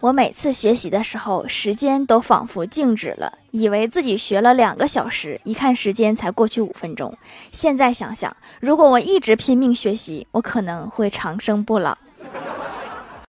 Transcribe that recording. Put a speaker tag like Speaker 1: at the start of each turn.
Speaker 1: 我每次学习的时候时间都仿佛静止了以为自己学了两个小时一看时间才过去五分钟。现在想想如果我一直拼命学习我可能会长生不老。